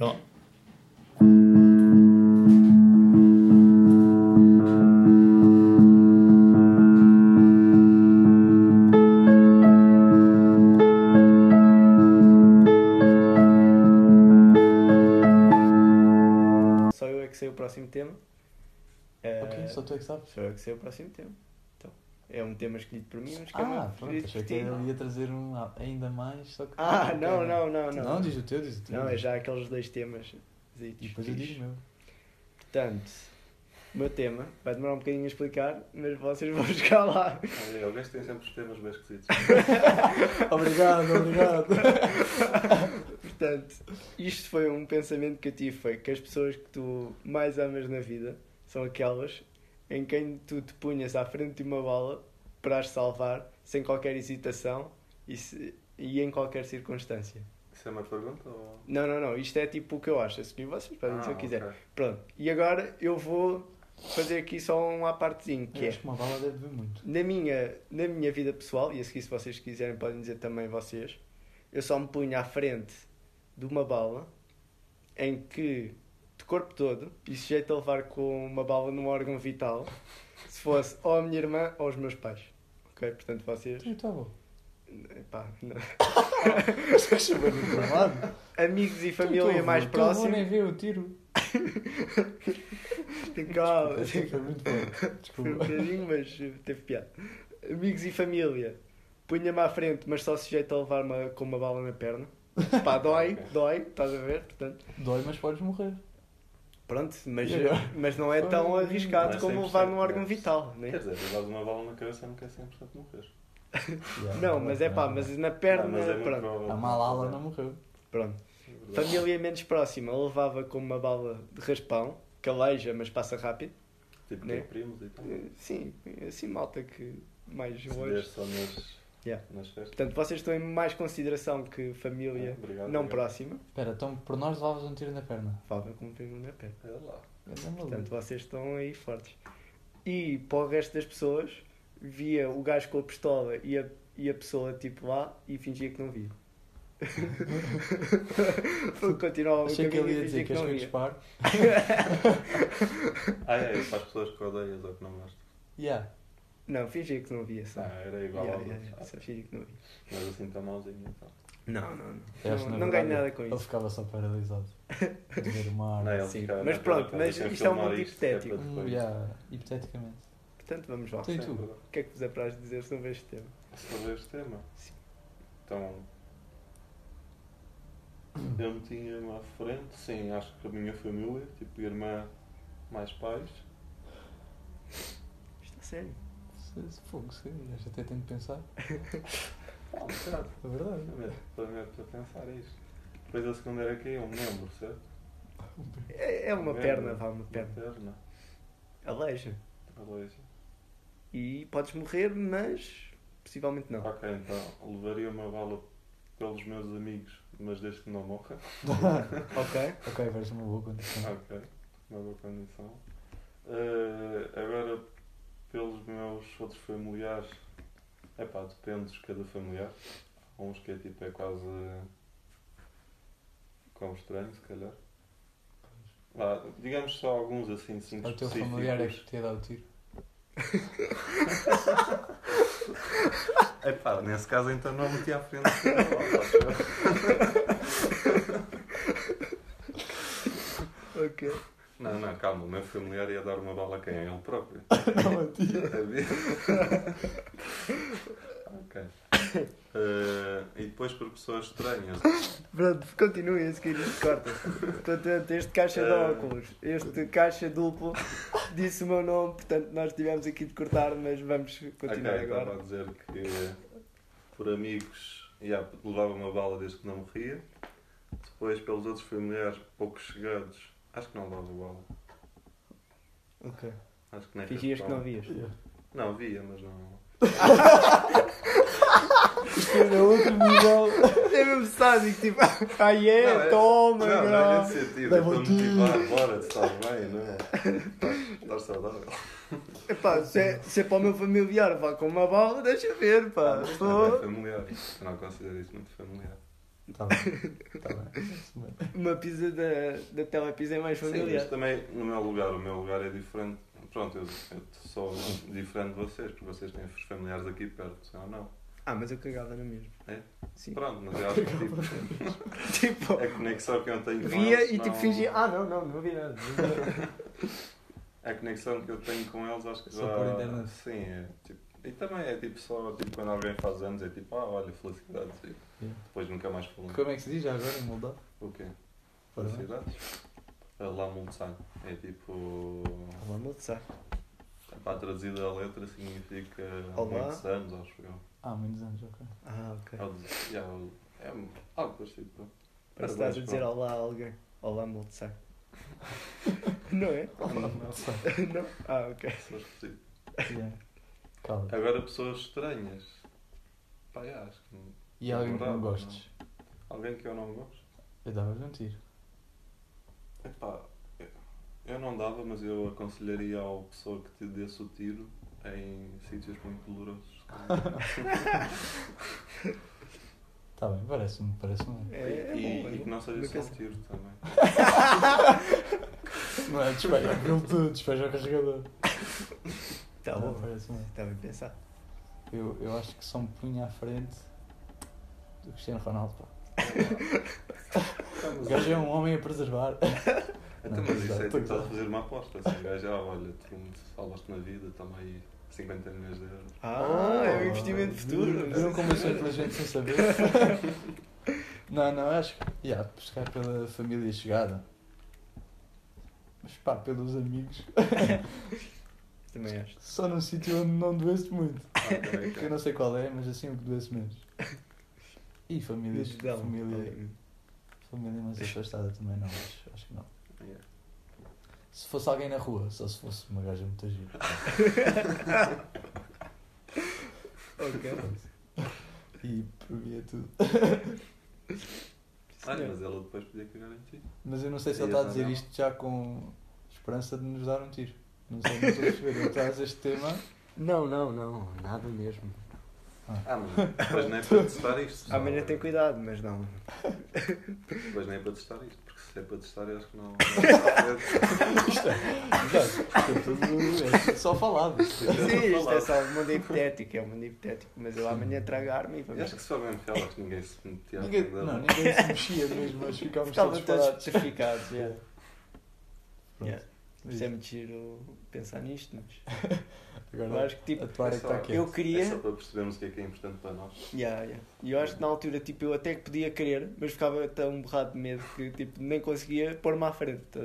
Ó. Só eu é que sei o próximo tema. Ok, só tu é que sabes. Sou eu que sei o próximo tema. É um tema escolhido por mim, mas que é Ah, muito pronto, preferido achei que ele ia trazer um ainda mais, só que... Ah, não, não, não, não. Não, diz o teu, diz o teu. Não, é já aqueles dois temas. E depois eu digo o meu. Portanto, o meu tema vai demorar um bocadinho a explicar, mas vocês vão chegar lá. Olha, o gajo tem sempre os temas bem esquisitos. obrigado, obrigado. Portanto, isto foi um pensamento que eu tive, foi que as pessoas que tu mais amas na vida são aquelas em quem tu te punhas à frente de uma bala para as salvar sem qualquer hesitação e, se- e em qualquer circunstância. Isso é uma pergunta ou. Não, não, não, isto é tipo o que eu acho, a seguir vocês podem dizer o que quiser. Ah, ok. Pronto, e agora eu vou fazer aqui só um à partezinho, que Eu é acho que uma bala deve ver muito. na minha, na minha vida pessoal, e a seguir se vocês quiserem podem dizer também vocês, eu só me punho à frente de uma bala em que de corpo todo e sujeito a levar com uma bala num órgão vital se fosse ou a minha irmã ou os meus pais. Ok? Portanto vocês. E tua avó. Epá, não. Amigos e Tu, tua família avó, mais tua avó próxima. nem vê o tiro. Tem calma. Foi muito bom. Foi um Desculpa. bocadinho, mas teve piada. Amigos e família. Punha-me à frente, mas só sujeito a levar uma, com uma bala na perna. Pá, dói, dói, estás a ver? Portanto, Dói, mas podes morrer. Pronto, mas, E mas não é tão é arriscado como 100%, levar num órgão vital, né? Quer dizer, levas uma bala na cabeça não quer 100% morrer. Não, mas é pá, mas na perna, Não, mas é pronto. A Malala não morreu. pronto. É. Família menos próxima levava com uma bala de raspão, caleja, mas passa rápido. Tipo, né? primos e tal. Eh, Sim, assim malta que mais Se longe. der só nas, Yeah. nas festas. Portanto, vocês estão em mais consideração que família Ah, obrigado, não obrigado. próxima. Espera, então por nós levavas um tiro na perna. Falta como primo na perna. É lá. É. Portanto, vocês estão aí fortes. E para o resto das pessoas, via o gajo com a pistola e a, e a pessoa tipo lá e fingia que não via. Continuava o Achei que caminho ele ia e fingia dizer que que não via. disparo. Ah, é, para as pessoas que odeias ou que não gostas. Yeah. Não, fingia que não via só. Ah, era igual Yeah, yeah, só fingia que não via. Mas assim tão mauzinho então. Não, não, não. Não, não verdade, ganho nada com Ele isso. ficava só paralisado. De ver uma Não, arma. ele Sim, mas pronto, mas isto é um mundo é para hipotético. Hum, yeah, hipoteticamente. Portanto, vamos lá. Tu e Sim, tu? O que é que vos apraz dizer sobre este tema? Sobre este tema? Sim. Então. Eu metia-me à frente, sim, acho que a minha família, tipo irmã mais pais. Isto é sério. Fogo, sim. Já até tenho de pensar. Ah, bocado. É verdade. Para mim é para pensar isto. Depois a segunda era quem? Um membro, certo? É, é uma Um perna, membro. vá, uma perna. perna. Aleija. Aleija. E podes morrer, mas possivelmente não. Ok, então levaria uma bala pelos meus amigos, mas desde que não morra. Ok? ok, vejo uma boa condição. Ok, uma boa condição. Eh, agora, pelos meus outros familiares, é pá, depende de cada familiar. Há uns que é tipo, é quase. como estranho, se calhar. Vá, digamos só alguns assim, cinco O teu específicos. familiar é que te ia dar o tiro. É pá, nesse caso então não meti à frente. Ok. Não, não, calma, o meu familiar ia dar uma bala a quem? A ele próprio. Não, a ti. Ok. Eh, e depois por pessoas estranhas. Pronto, continue a seguir corta. Portanto, este caixa de Eh. óculos, este caixa duplo, disse o meu nome, portanto nós tivemos aqui de cortar, mas vamos continuar ok, estava agora. a dizer que por amigos yeah, levava uma bala desde que não morria. Depois pelos outros familiares poucos chegados, acho que não levava bala. Ok. Acho que nem Fingias que não vias. Não, via, mas não. Isto é outro nível. É mesmo sádico, tipo, ai é, Não, é- toma, não, não é não. nesse sentido. Leva É o para tiro. motivar, bora, estás bem, não é? Estás- Estás saudável. Epá, se é, se é para o meu familiar, vá com uma bala, deixa ver, pá. Pô. não é familiar. Eu não considero isso muito familiar. Tá bem. Tá bem. Uma pizza da, da Telepizza é mais Sim, familiar. mas também no meu lugar, o meu lugar é diferente. Pronto, eu, eu sou diferente de vocês, porque vocês têm os familiares aqui perto, sim ou não? Ah, mas eu cagava na mesma. É? Sim. Pronto, mas eu acho que tipo, tipo, a conexão que eu tenho com via eles e tipo não- fingia. Ah, não, não, não vi nada. não vi nada." A conexão que eu tenho com eles acho que Só já... por internet. Sim, é tipo... E também é tipo só, tipo, quando alguém faz anos é tipo, ah, olha, felicidades. E Yeah. depois nunca mais falamos. Como é que se diz já agora em Moldavo? O quê? Felicidades? A La Mulsan. É tipo... Vamos almoçar. Para traduzida a letra significa Olá. muitos anos, acho eu. Ah, muitos anos, ok. Ah, ok. É, o- é algo parecido. Parece que estás a dizer pronto. olá a alguém. Olá, Moltzar. não é? não? Ah, ok. Pessoas parecidas. Yeah. Cala. Agora pessoas estranhas. Pá, yeah, acho que E alguém que não gostes? alguém que eu não gosto. Eu dava-lhe um tiro. Epá, eu- eu não dava, mas eu aconselharia ao pessoa que te desse o tiro em sítios muito dolorosos. Tá bem, parece-me, parece-me. É, é e, bom, é e que não seja Nunca só um sei. tiro também. Não é despeja aquilo tudo, despeja o carregador. Tá Não, bom. Está bem pensado. Eu, eu acho que só me punha à frente do Cristiano Ronaldo. Pá. O gajo é um homem a preservar. Então, Não, mas isso é tipo, estás a fazer uma aposta. Assim, o gajo, ah, olha, tu me salvaste na vida, toma aí 50 milhões de euros. Ah, é um investimento futuro. Viram como eu sou inteligente sem saber? não, não, acho que. Yeah, buscar pela família chegada. Mas pá, pelos amigos. Também acho. Só num sítio onde não doesse muito. Ah, Que eu não sei qual é, mas assim o que doesse menos. E famílias, família, ali. família mais afastada também não, acho, acho que não. Yeah. Se fosse alguém na rua, só se fosse uma gaja muito gira. Ok. E previa tudo. Olha, mas ela depois podia cagar em ti. Mas eu não sei se ele está a dizer mandar. isto já com esperança de nos dar um tiro. Não sei, não estou a perceber. Ele traz este tema. Não, não, não. Nada mesmo. Ah, mas depois nem é para testar isto. só. Amanhã tem cuidado, mas não. Depois nem é para testar isto, porque se é para testar, eu acho que não. Isto é, isto é é só falado. Sim, isto é só um mundo hipotético, é um mundo hipotético. Mas eu amanhã trago a arma e Eu vamos. acho que se for mesmo fiel, acho que ninguém se metia Ninguém, não, ninguém se mexia mesmo, mas Estavam todos todos parados. petrificados. yeah. Pronto. Yeah. Isto é muito giro pensar nisto, mas. Eu Agora, acho que tipo. é que está É só- quieto. Eu queria. É só para percebermos o que é que é importante para nós. Yeah, yeah. E eu acho que na altura tipo, eu até que podia querer, mas ficava tão borrado de medo que tipo, nem conseguia pôr-me à frente. tá?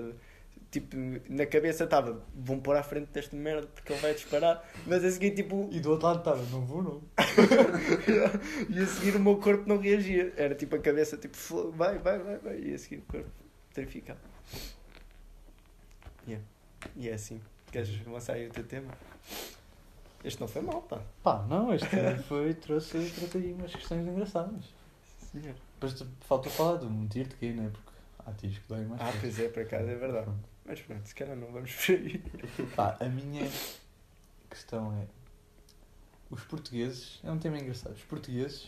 Tipo, na cabeça estava, vão pôr à frente desta merda porque ele vai disparar, mas a seguir tipo, E do outro lado estava, não vou não. e a seguir o meu corpo não reagia. Era tipo a cabeça, tipo, "Fo- vai, vai, vai, vai, e a seguir o corpo terrificado. Yeah. E é assim. Queres avançar aí o teu tema? Este não foi mal, pá. Pá, não, este foi, trouxe, trouxe aí umas questões engraçadas. Senhor. Depois faltou falar de um tiro de quê, né? Porque há tiros que doem mais. Ah, pois é, por acaso é verdade. Pronto. Mas pronto, se calhar não vamos por aí. Pá, a minha questão é. Os portugueses. É um tema engraçado. Os portugueses.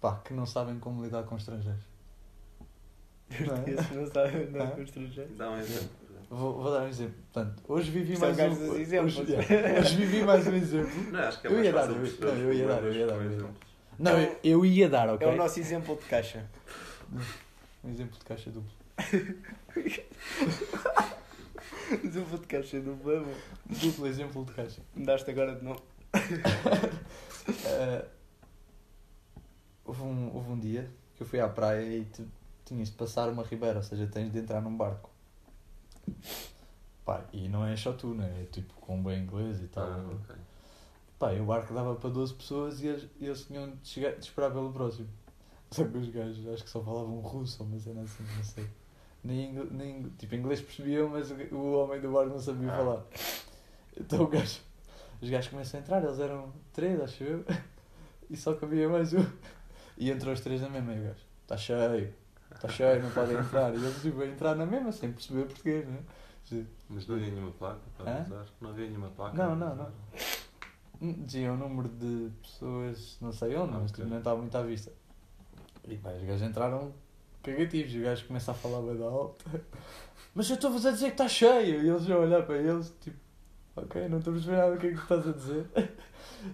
Pá, que não sabem como lidar com estrangeiros. Não é? Não sabe andar Ah? com estrangeiro. Dá um exemplo. Vou, vou dar um exemplo. Portanto, hoje vivi é mais um. Hoje, hoje vivi mais um exemplo. Não, acho que é Eu ia dar, eu- não, ia dar, eu ia dar, com eu ia dar. exemplos. Não, eu, eu ia dar, ok? É o nosso exemplo de caixa. Um exemplo de caixa duplo. exemplo de caixa do bebo. Duplo exemplo de caixa. Me daste agora de novo. Eh, houve, um, houve um dia que eu fui à praia e tu tinhas de passar uma ribeira, ou seja, tens de entrar num barco. Pá, e não é só tu, né? É tipo com um bem inglês e tal. Ah, ok. Pá, e o barco dava para 12 pessoas e eles, e eles tinham de, chegar, de esperar pelo próximo. Só que os gajos acho que só falavam russo uma cena assim, não sei. Nem, ingl- nem, tipo, inglês percebiam, mas o, o homem do barco não sabia Ah. falar. Então o gajo, os gajos começam a entrar, eles eram três, acho eu, e só cabia mais um. E entrou os três na mesma e o gajo, está cheio, está cheio, não podem entrar. E eles tipo, a entrar na mesma sem perceber português, né? Mas não havia nenhuma placa para avisar? Não havia nenhuma placa? Não, não, não. Hum, Dizia o número de pessoas, não sei onde, mas Ok. tipo, não estava muito à vista. E pá, os gajos entraram cagativos. E o gajo começa a falar bem alto. Mas eu estou-vos a dizer que está cheio. E eles vão olhar para eles, tipo, ok, não estou a perceber nada do que é que estás a dizer.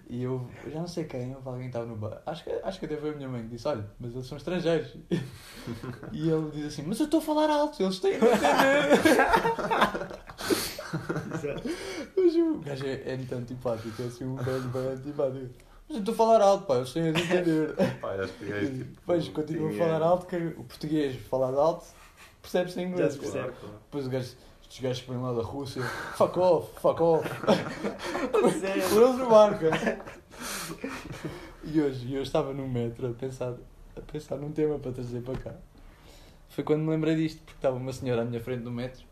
E eu, eu já não sei quem, houve alguém que estava no bar. Acho que, acho que até foi a minha mãe que disse: Olha, mas eles são estrangeiros. E ele diz assim: Mas eu estou a falar alto, eles têm de entender. Mas o gajo é, é muito antipático, é assim um velho bem antipático. Mas eu estou a falar alto, pá, eles têm de entender. Pá, acho que é tipo. Depois continua a falar alto, que o português falar alto percebe-se em inglês. Percebe. Claro, claro. Depois o gajo, estes gajos que vêm lá da Rússia, fuck off, fuck off. Por eles no barco. E hoje, e hoje estava no metro a pensar, a pensar num tema para trazer para cá. Foi quando me lembrei disto, porque estava uma senhora à minha frente no metro,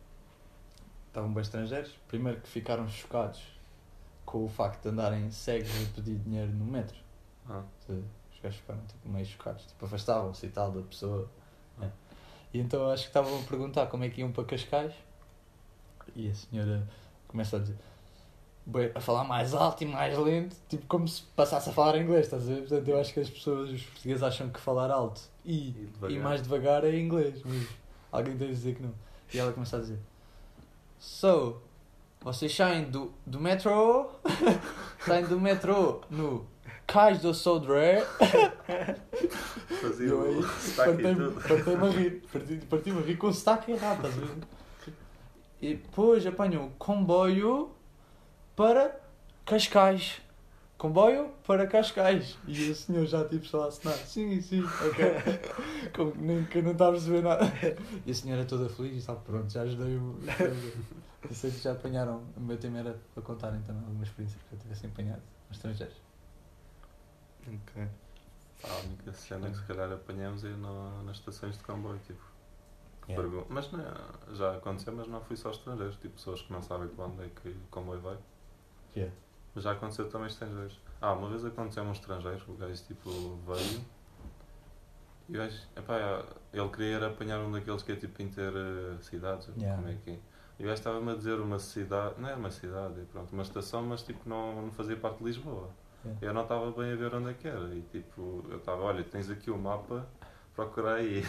estavam bem estrangeiros, primeiro que ficaram chocados com o facto de andarem cegos a pedir dinheiro no metro. Ah, Os gajos ficaram tipo, meio chocados, tipo, afastavam-se e tal da pessoa. É. E então acho que estavam a perguntar como é que iam para Cascais e a senhora começa a dizer a falar mais alto e mais lento, tipo como se passasse a falar inglês, estás a ver? Portanto, eu acho que as pessoas, os portugueses acham que falar alto e, E devagar. e mais devagar é inglês, mas alguém tem de dizer que não. E ela começa a dizer So, vocês saem do, do metro, saem do metro no Cais do Sodré Fazia eu aí partei-me a rir. Parti- Parti-me a rir com o sotaque errado, estás a ver? E depois apanho o comboio para Cascais. Comboio para Cascais. E o senhor já tipo só a assinar. Sim, sim, ok. Como que nem que não estava a perceber nada. E a senhora toda feliz e sabe, pronto, já ajudei o. Eu sei que já apanharam. O meu tema era para contarem também algumas experiências que eu tivesse apanhado nos estrangeiros. Ok. A única cena que se calhar apanhamos é no, nas estações de comboio, tipo. Yeah. pergun- Mas não, já aconteceu, mas não fui só estrangeiros, tipo pessoas que não sabem para onde é que o comboio vai. Yeah. Mas já aconteceu também estrangeiros. Ah, uma vez aconteceu um estrangeiro, o gajo tipo veio e o gajo, epá, ele queria era apanhar um daqueles que é tipo inter cidades, ou Yeah. como é que é. E o gajo estava-me a dizer uma cidade, não é uma cidade, é pronto, uma estação, mas tipo não, não fazia parte de Lisboa. Yeah. Eu não estava bem a ver onde é que era. E tipo, eu estava, olha, tens aqui o mapa, procura aí.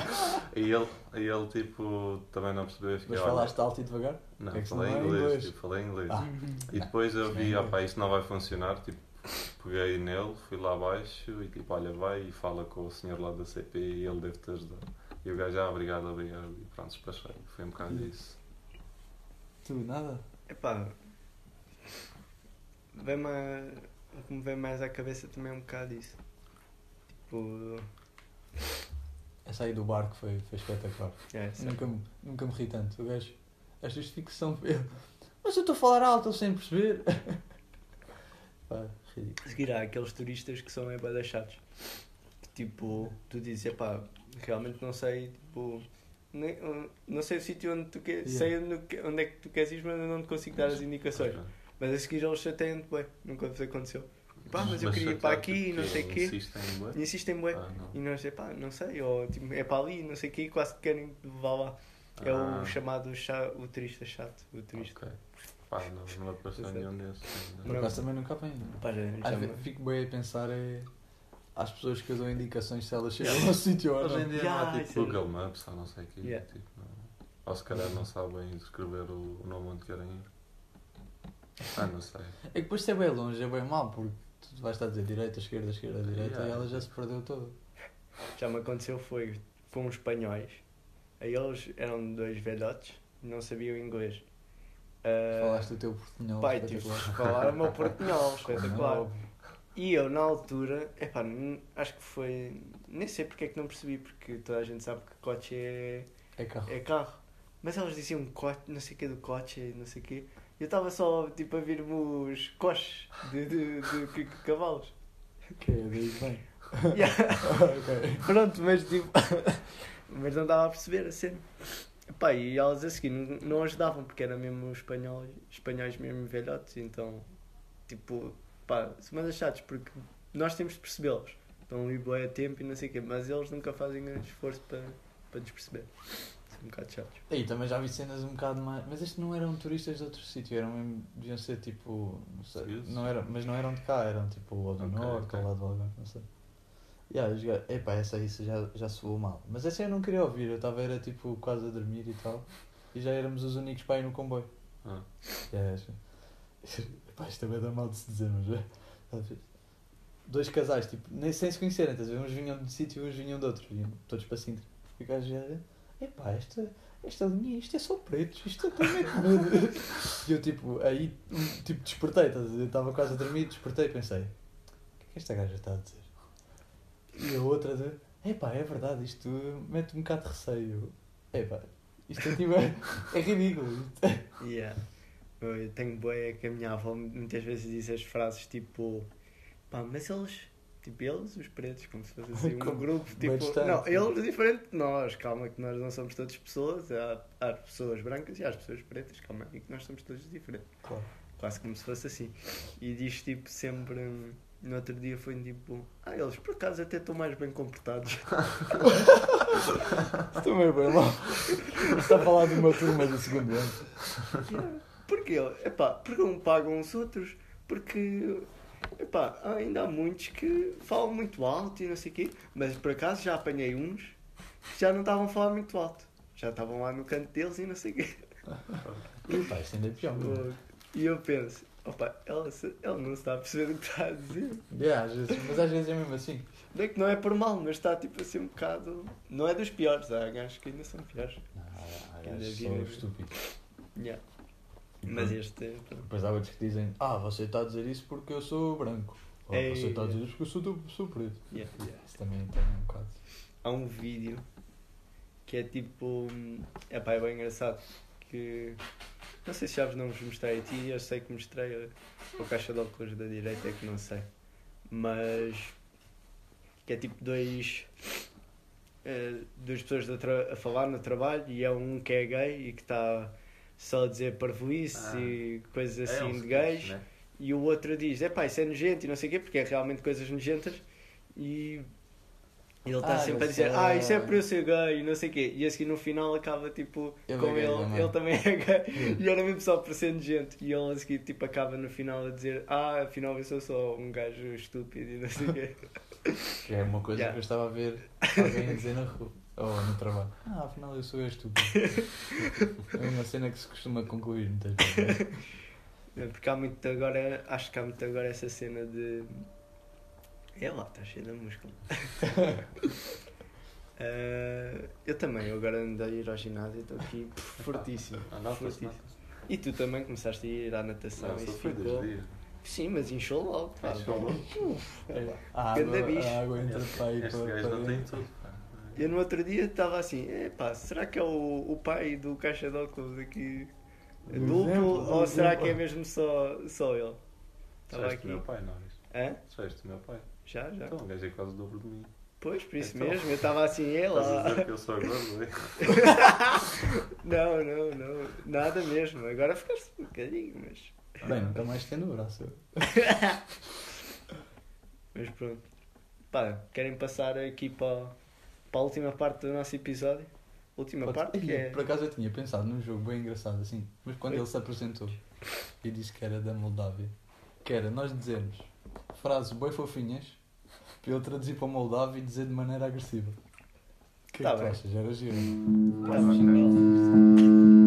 e ele, e ele tipo, também não percebeu. Fiquei, Mas olha, falaste alto e devagar? Não, é falei senão é inglês, inglês. tipo, falei inglês. Ah. E depois eu vi, é ah pá, isto não vai funcionar, tipo, peguei nele, fui lá abaixo e tipo, olha, vai e fala com o senhor lá da CP e ele deve te ajudar. E o gajo, ah, obrigado, obrigado. E pronto, despachei. Foi um bocado isso. Tu, nada? Epá, vem-me a- que me vem mais à cabeça também é um bocado isso. Tipo, Essa aí do barco foi, foi espetacular. é. Nunca, me- nunca me ri tanto. O gajo, a justificação foi. Mas eu estou a falar alto, sem perceber. Pá, ridículo. A seguir há aqueles turistas que são é da chatos. Que, Tipo, tu dizes, epá, realmente não sei, tipo, nem, não sei o sítio onde tu queres, Yeah. sei onde, onde é que tu queres ir, mas eu não te consigo dar as indicações. Mas a seguir eles chateiam-te, bem, nunca vos aconteceu. Pá, mas eu queria ir para aqui e não sei o quê. Insistem em bué? E insistem, bué. Ah, não. E nós, epá, não sei, ou tipo, é para ali, não sei o quê, e quase que querem levar lá. É Ah, o chamado cha, o turista chato, o turista. ok. Pá, não, não apareceu Não sei. nenhum desses. Por Não. acaso também nunca apanho. Pá, já, já Às me- vezes fico bem a pensar é, às pessoas que eu dou indicações se elas chegam ao sítio ou Hoje em não. dia Yeah, não há tipo é- Google Maps ou não sei o quê. Yeah. Tipo, não. Ou se calhar não sabem escrever o, o nome onde querem ir. Ah, não sei. É que depois se é bem longe, é bem mal, porque tu vais estar a dizer direita, esquerda, esquerda, direita Yeah. e ela já se perdeu toda. Já me aconteceu foi com uns espanhóis. Aí eles eram dois velhotes, não sabiam inglês. Ah, Falaste do teu portunhol. pai, tive que falar o meu portunhol, espetacular. E eu na altura, epá, acho que foi. Nem sei porque é que não percebi, porque toda a gente sabe que coche é, É carro. é carro. Mas eles diziam coche, não sei o que do coche, não sei o quê. Eu estava só tipo a vir-me os coches de, de, de, de- cavalos. Daí que vem. Yeah. ok. Pronto, mas tipo. mas não dava a perceber a cena. Pá, e elas a seguir não, não ajudavam porque eram mesmo espanhóis, espanhóis mesmo velhotes, então. Tipo, pá, são mais achados porque nós temos de percebê-los. Estão ali boa a tempo e não sei o quê, mas eles nunca fazem grande esforço para, para nos perceber. Um bocado chatos. Aí também já vi cenas um bocado mais. Mas estes não eram turistas de outro sítio, eram mesmo. deviam ser tipo. Não sei. Não eram, mas não eram de cá, eram tipo ou do Ok, norte ok. ou lá do Algarve, não sei. Yeah, os gajos- epá, essa isso já, já soou mal. Mas essa eu não queria ouvir, eu estava era tipo quase a dormir e tal. E já éramos os únicos para ir no comboio. Ah. Yeah, acho- epá, isto também dá mal de se dizer, mas é. Às vezes, Dois casais, tipo, nem sem se conhecerem, a ver? Uns vinham de um sítio e uns vinham de outro, vinham todos para Sintra. E o gajo já era, epá, esta, esta linha, isto é só pretos, isto é com medo. E eu tipo, aí, tipo, despertei, estava quase a dormir, despertei e pensei, o que é que esta gaja está a dizer? E a outra de, epá, é verdade, isto mete um bocado de receio. Epá, isto é tipo, é, é ridículo. Yeah. Eu tenho boia que a minha avó muitas vezes diz as frases tipo pá, mas eles, tipo eles, os pretos, como se fosse assim um Como grupo, tipo, distante, não, eles diferente de nós, calma que nós não somos todas pessoas, há, há pessoas brancas e há as pessoas pretas, calma aí que nós somos todos diferentes, Claro. quase como se fosse assim. E diz tipo sempre, no outro dia foi tipo, ah, eles por acaso até estão mais bem comportados. Estou meio bem mal. Está a falar de uma turma do segundo ano. Yeah. Porquê? Epá, porque não pagam os outros? Porque epá, ainda há muitos que falam muito alto e não sei o quê, mas por acaso já apanhei uns que já não estavam a falar muito alto. Já estavam lá no canto deles e não sei o quê. E pá, isto ainda é pior. meu. E eu penso, opa, ela, se- ela não está a perceber o que está a dizer. Yeah, às vezes, mas às vezes é mesmo assim. Não é que não é por mal, mas está tipo assim um bocado. Não é dos piores, há gajos que ainda são piores. Não, há- há Ainda gajos vi só mesmo. estúpidos. Yeah. Mas este. Depois há outros que dizem, ah, você está a dizer isso porque eu sou branco. Ou Ei, você está a dizer yeah. isso porque eu sou, do- sou preto. Yeah. Isso também tem um bocado. há um vídeo que é tipo. É pá, é bem engraçado. Que. Não sei se já não vos mostrei a ti, eu sei que mostrei a, a caixa de óculos da direita, é que não sei. Mas. Que é tipo dois. eh, duas pessoas a, a falar no trabalho e é um que é gay e que está só a dizer parvoíce Ah. e coisas É assim um de gays. né? E o outro diz, é pá, isso é nojento e não sei o quê, porque é realmente coisas nojentas. E ele está Ah, sempre a eu dizer, sei. ah, isso é por eu ser gay e não sei o quê. E a seguir no final acaba tipo Ele com é gay ele, também. ele também é gay. E era mesmo só por ser nojento. E ele a seguir tipo acaba no final a dizer, ah, afinal eu sou só um gajo estúpido e não sei o quê. Que é uma coisa Yeah. que eu estava a ver alguém a dizer na rua. Ou no trabalho. Ah, afinal eu sou eu estúpido. é uma cena que se costuma concluir muitas vezes. É, Porque há muito agora, acho que há muito agora essa cena de. É lá, está cheio de músculo. Eh, eu também, eu agora ando a ir ao ginásio e estou aqui fortíssimo. Ah, nota-se, fortíssimo. E tu também começaste a ir à natação Não, e isso ficou. Sim, mas inchou logo. pá. Inchou logo? É, a, Ganda água, bicho. a água entra para aí Este para, gajo para não tem tudo. Eu no outro dia estava assim, epá, será que é o, o pai do caixa de óculos aqui Do duplo exemplo, ou será exemplo. que é mesmo só, só ele? Estava aqui. o meu pai, não é? Hã? Disseste o meu pai. Já, já. Então, o gajo é quase o dobro de mim. Pois, por isso Então. mesmo, eu estava assim, ele Estás a lá. dizer que eu sou gordo, é? Não, não, não, nada mesmo. Agora ficaste um bocadinho, mas. Bem, nunca mais tendo o braço. Mas pronto. Pá, querem passar aqui para, para a última parte do nosso episódio? Última Pode- parte que é. Por acaso eu tinha pensado num jogo bem engraçado assim, mas quando Oi? ele se apresentou e disse que era da Moldávia, que era nós dizermos frases bem fofinhas para ele traduzir para Moldávia e dizer de maneira agressiva. O que é Tá que tu bem. achas? Era giro. Tá bem.